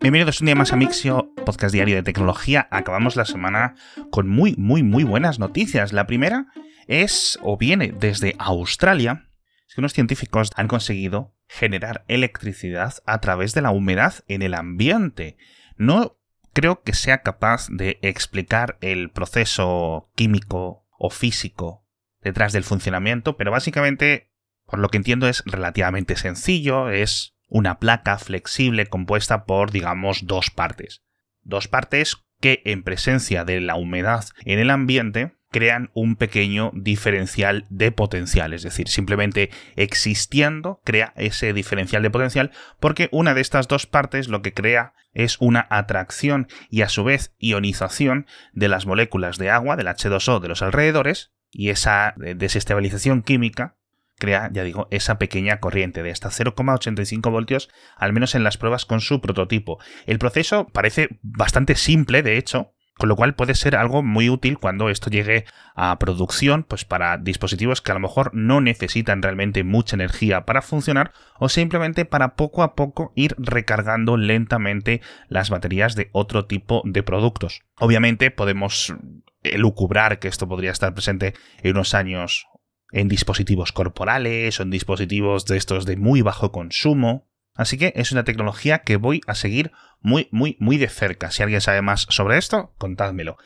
Bienvenidos un día más a Mixio, podcast diario de tecnología. Acabamos la semana con muy, muy, muy buenas noticias. La primera es, o viene desde Australia, es que unos científicos han conseguido generar electricidad a través de la humedad en el ambiente. No creo que sea capaz de explicar el proceso químico o físico detrás del funcionamiento, pero básicamente, por lo que entiendo, es relativamente sencillo, es una placa flexible compuesta por, digamos, dos partes. Dos partes que en presencia de la humedad en el ambiente crean un pequeño diferencial de potencial, es decir, simplemente existiendo crea ese diferencial de potencial porque una de estas dos partes lo que crea es una atracción y a su vez ionización de las moléculas de agua, del H2O de los alrededores, y esa desestabilización química crea, ya digo, esa pequeña corriente de hasta 0,85 voltios, al menos en las pruebas con su prototipo. El proceso parece bastante simple, de hecho, con lo cual puede ser algo muy útil cuando esto llegue a producción, pues para dispositivos que a lo mejor no necesitan realmente mucha energía para funcionar o simplemente para poco a poco ir recargando lentamente las baterías de otro tipo de productos. Obviamente podemos elucubrar que esto podría estar presente en unos años en dispositivos corporales o en dispositivos de estos de muy bajo consumo. Así que es una tecnología que voy a seguir muy, muy, muy de cerca. Si alguien sabe más sobre esto, contádmelo.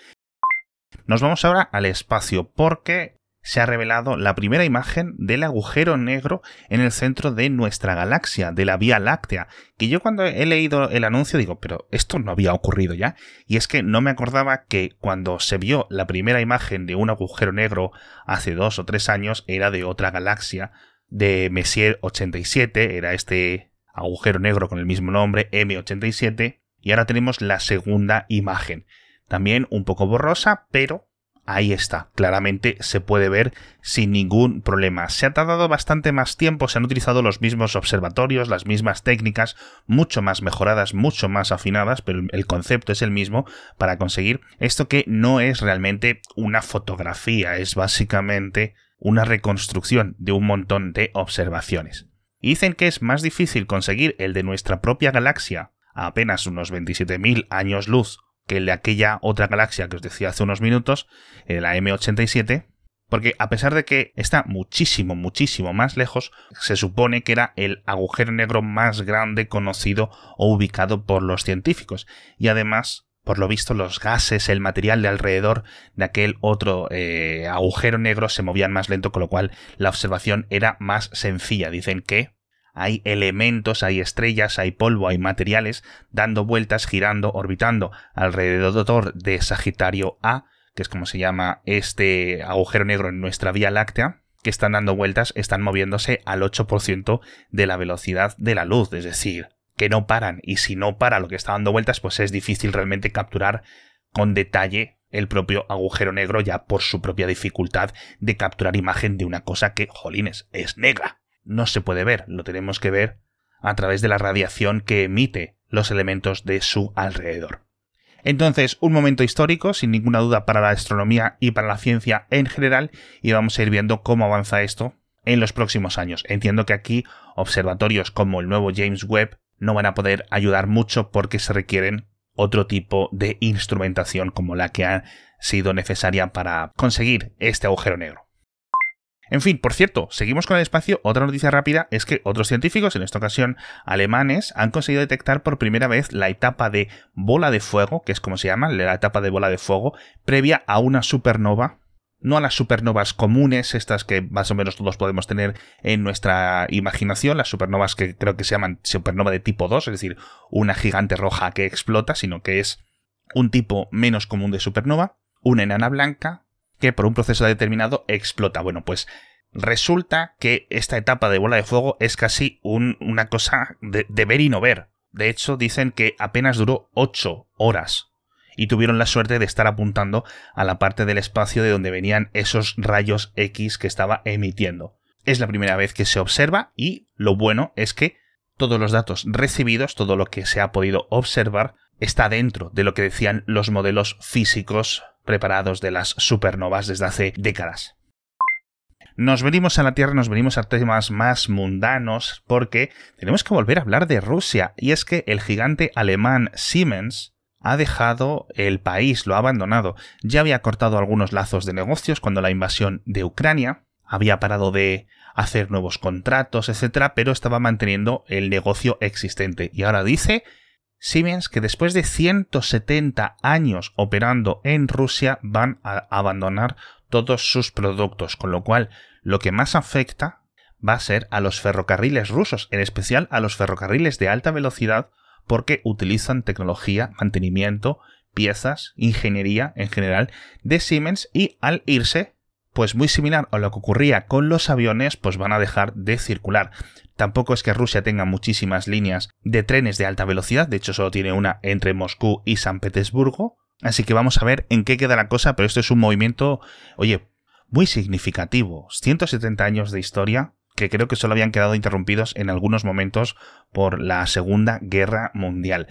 Nos vamos ahora al espacio porque se ha revelado la primera imagen del agujero negro en el centro de nuestra galaxia, de la Vía Láctea, que yo cuando he leído el anuncio digo, pero esto no había ocurrido ya, y es que no me acordaba que cuando se vio la primera imagen de un agujero negro hace dos o tres años era de otra galaxia, de Messier 87, era este agujero negro con el mismo nombre, M87, y ahora tenemos la segunda imagen. También un poco borrosa, pero ahí está, claramente se puede ver sin ningún problema. Se ha tardado bastante más tiempo, se han utilizado los mismos observatorios, las mismas técnicas, mucho más mejoradas, mucho más afinadas, pero el concepto es el mismo para conseguir esto que no es realmente una fotografía, es básicamente una reconstrucción de un montón de observaciones. Y dicen que es más difícil conseguir el de nuestra propia galaxia a apenas unos 27.000 años luz que el de aquella otra galaxia que os decía hace unos minutos, la M87, porque a pesar de que está muchísimo, muchísimo más lejos, se supone que era el agujero negro más grande conocido o ubicado por los científicos. Y además, por lo visto, los gases, el material de alrededor de aquel otro eh, agujero negro se movían más lento, con lo cual la observación era más sencilla. Dicen que hay elementos, hay estrellas, hay polvo, hay materiales dando vueltas, girando, orbitando alrededor de Sagitario A, que es como se llama este agujero negro en nuestra Vía Láctea, que están dando vueltas, están moviéndose al 8% de la velocidad de la luz, es decir, que no paran, y si no para lo que está dando vueltas, pues es difícil realmente capturar con detalle el propio agujero negro ya por su propia dificultad de capturar imagen de una cosa que, jolines, es negra no se puede ver, lo tenemos que ver a través de la radiación que emite los elementos de su alrededor. Entonces, un momento histórico, sin ninguna duda, para la astronomía y para la ciencia en general, y vamos a ir viendo cómo avanza esto en los próximos años. Entiendo que aquí observatorios como el nuevo James Webb no van a poder ayudar mucho porque se requieren otro tipo de instrumentación como la que ha sido necesaria para conseguir este agujero negro. En fin, por cierto, seguimos con el espacio. Otra noticia rápida es que otros científicos, en esta ocasión alemanes, han conseguido detectar por primera vez la etapa de bola de fuego, que es como se llama, la etapa de bola de fuego, previa a una supernova. No a las supernovas comunes, estas que más o menos todos podemos tener en nuestra imaginación, las supernovas que creo que se llaman supernova de tipo 2, es decir, una gigante roja que explota, sino que es un tipo menos común de supernova, una enana blanca, por un proceso determinado explota. Bueno, pues resulta que esta etapa de bola de fuego es casi una cosa de, de, ver y no ver. De hecho, dicen que apenas duró 8 horas y tuvieron la suerte de estar apuntando a la parte del espacio de donde venían esos rayos X que estaba emitiendo. Es la primera vez que se observa y lo bueno es que todos los datos recibidos, todo lo que se ha podido observar, está dentro de lo que decían los modelos físicos preparados de las supernovas desde hace décadas. nos venimos a la Tierra, nos venimos a temas más mundanos, porque tenemos que volver a hablar de Rusia, y es que el gigante alemán Siemens ha dejado el país, lo ha abandonado. Ya había cortado algunos lazos de negocios cuando la invasión de Ucrania, había parado de hacer nuevos contratos, etcétera, pero estaba manteniendo el negocio existente. Y ahora dice Siemens que después de 170 años operando en Rusia van a abandonar todos sus productos, con lo cual lo que más afecta va a ser a los ferrocarriles rusos, en especial a los ferrocarriles de alta velocidad, porque utilizan tecnología, mantenimiento, piezas, ingeniería en general de Siemens y al irse pues muy similar a lo que ocurría con los aviones, pues van a dejar de circular. Tampoco es que Rusia tenga muchísimas líneas de trenes de alta velocidad, de hecho solo tiene una entre Moscú y San Petersburgo, así que vamos a ver en qué queda la cosa, pero esto es un movimiento, oye, muy significativo. 170 años de historia que creo que solo habían quedado interrumpidos en algunos momentos por la Segunda Guerra Mundial.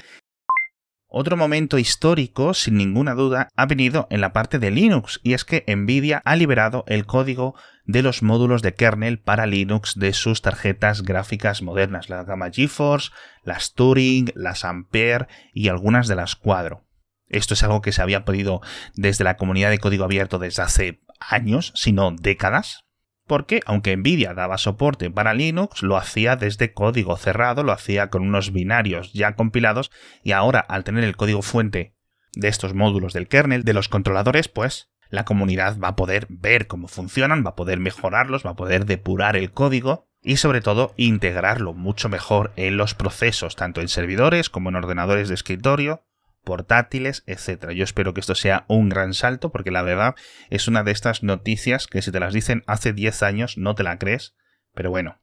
Otro momento histórico, sin ninguna duda, ha venido en la parte de Linux, y es que Nvidia ha liberado el código de los módulos de kernel para Linux de sus tarjetas gráficas modernas, la gama GeForce, las Turing, las Ampere y algunas de las Quadro. Esto es algo que se había pedido desde la comunidad de código abierto desde hace años, si no décadas, porque aunque Nvidia daba soporte para Linux, lo hacía desde código cerrado, lo hacía con unos binarios ya compilados y ahora al tener el código fuente de estos módulos del kernel, de los controladores, pues la comunidad va a poder ver cómo funcionan, va a poder mejorarlos, va a poder depurar el código y sobre todo integrarlo mucho mejor en los procesos, tanto en servidores como en ordenadores de escritorio, portátiles, etcétera. Yo espero que esto sea un gran salto porque la verdad es una de estas noticias que si te las dicen hace 10 años no te la crees, pero bueno.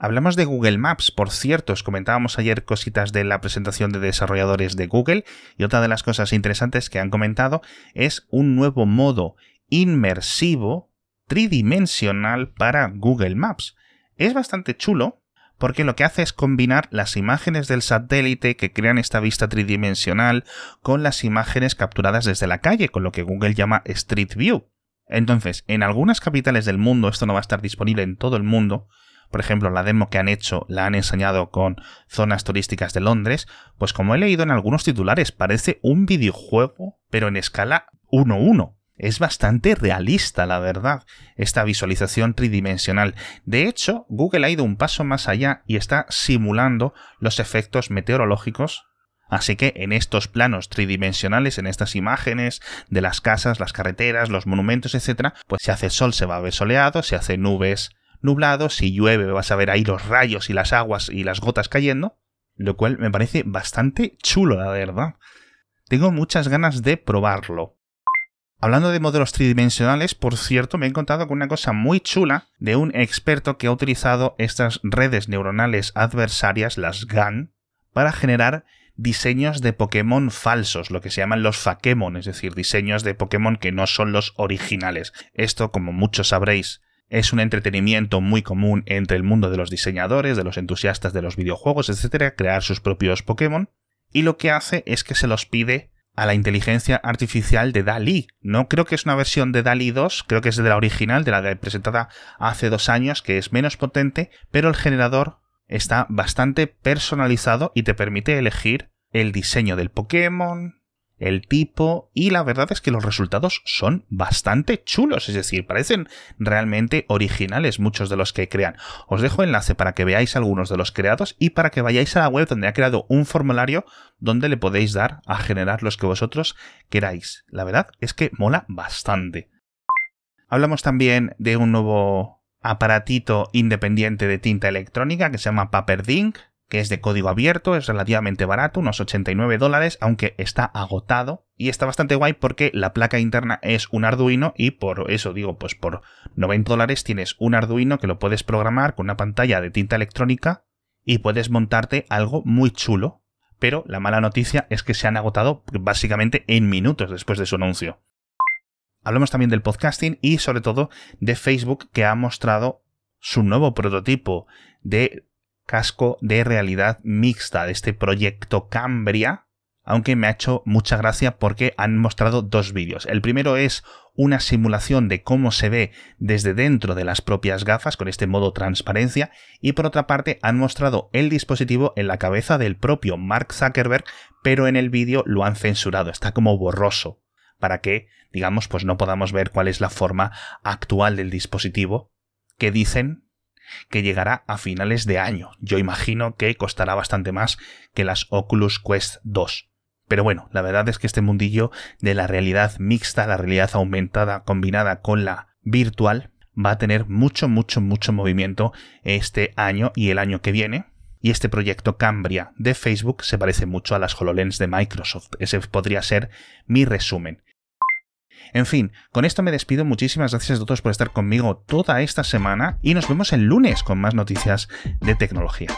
Hablamos de Google Maps, por cierto, os comentábamos ayer cositas de la presentación de desarrolladores de Google y otra de las cosas interesantes que han comentado es un nuevo modo inmersivo tridimensional para Google Maps. Es bastante chulo porque lo que hace es combinar las imágenes del satélite que crean esta vista tridimensional con las imágenes capturadas desde la calle, con lo que Google llama Street View. Entonces, en algunas capitales del mundo esto no va a estar disponible en todo el mundo, por ejemplo, la demo que han hecho la han enseñado con zonas turísticas de Londres, pues como he leído en algunos titulares, parece un videojuego, pero en escala 1-1 es bastante realista, la verdad, esta visualización tridimensional. De hecho, Google ha ido un paso más allá y está simulando los efectos meteorológicos. Así que en estos planos tridimensionales, en estas imágenes de las casas, las carreteras, los monumentos, etc., pues si hace sol se va a ver soleado, si hace nubes nublado, si llueve vas a ver ahí los rayos y las aguas y las gotas cayendo, lo cual me parece bastante chulo, la verdad. Tengo muchas ganas de probarlo. Hablando de modelos tridimensionales, por cierto, me he encontrado con una cosa muy chula de un experto que ha utilizado estas redes neuronales adversarias, las GAN, para generar diseños de Pokémon falsos, lo que se llaman los Fakemon, es decir, diseños de Pokémon que no son los originales. Esto, como muchos sabréis, es un entretenimiento muy común entre el mundo de los diseñadores, de los entusiastas de los videojuegos, etc., crear sus propios Pokémon, y lo que hace es que se los pide a la inteligencia artificial de DALI. No creo que es una versión de DALI 2, creo que es de la original, de la presentada hace dos años, que es menos potente, pero el generador está bastante personalizado y te permite elegir el diseño del Pokémon, el tipo y la verdad es que los resultados son bastante chulos, es decir, parecen realmente originales muchos de los que crean. Os dejo enlace para que veáis algunos de los creados y para que vayáis a la web donde ha creado un formulario donde le podéis dar a generar los que vosotros queráis. La verdad es que mola bastante. Hablamos también de un nuevo aparatito independiente de tinta electrónica que se llama Paperdink, que es de código abierto, es relativamente barato, unos 89 dólares, aunque está agotado. Y está bastante guay porque la placa interna es un Arduino y por eso digo, pues por 90 dólares tienes un Arduino que lo puedes programar con una pantalla de tinta electrónica y puedes montarte algo muy chulo. Pero la mala noticia es que se han agotado básicamente en minutos después de su anuncio. Hablamos también del podcasting y sobre todo de Facebook que ha mostrado su nuevo prototipo de casco de realidad mixta de este proyecto Cambria aunque me ha hecho mucha gracia porque han mostrado dos vídeos. El primero es una simulación de cómo se ve desde dentro de las propias gafas con este modo transparencia y por otra parte han mostrado el dispositivo en la cabeza del propio Mark Zuckerberg pero en el vídeo lo han censurado, está como borroso para que digamos pues no podamos ver cuál es la forma actual del dispositivo que dicen que llegará a finales de año. Yo imagino que costará bastante más que las Oculus Quest 2. Pero bueno, la verdad es que este mundillo de la realidad mixta, la realidad aumentada combinada con la virtual, va a tener mucho, mucho, mucho movimiento este año y el año que viene. Y este proyecto Cambria de Facebook se parece mucho a las HoloLens de Microsoft. Ese podría ser mi resumen. En fin, con esto me despido. Muchísimas gracias a todos por estar conmigo toda esta semana y nos vemos el lunes con más noticias de tecnología.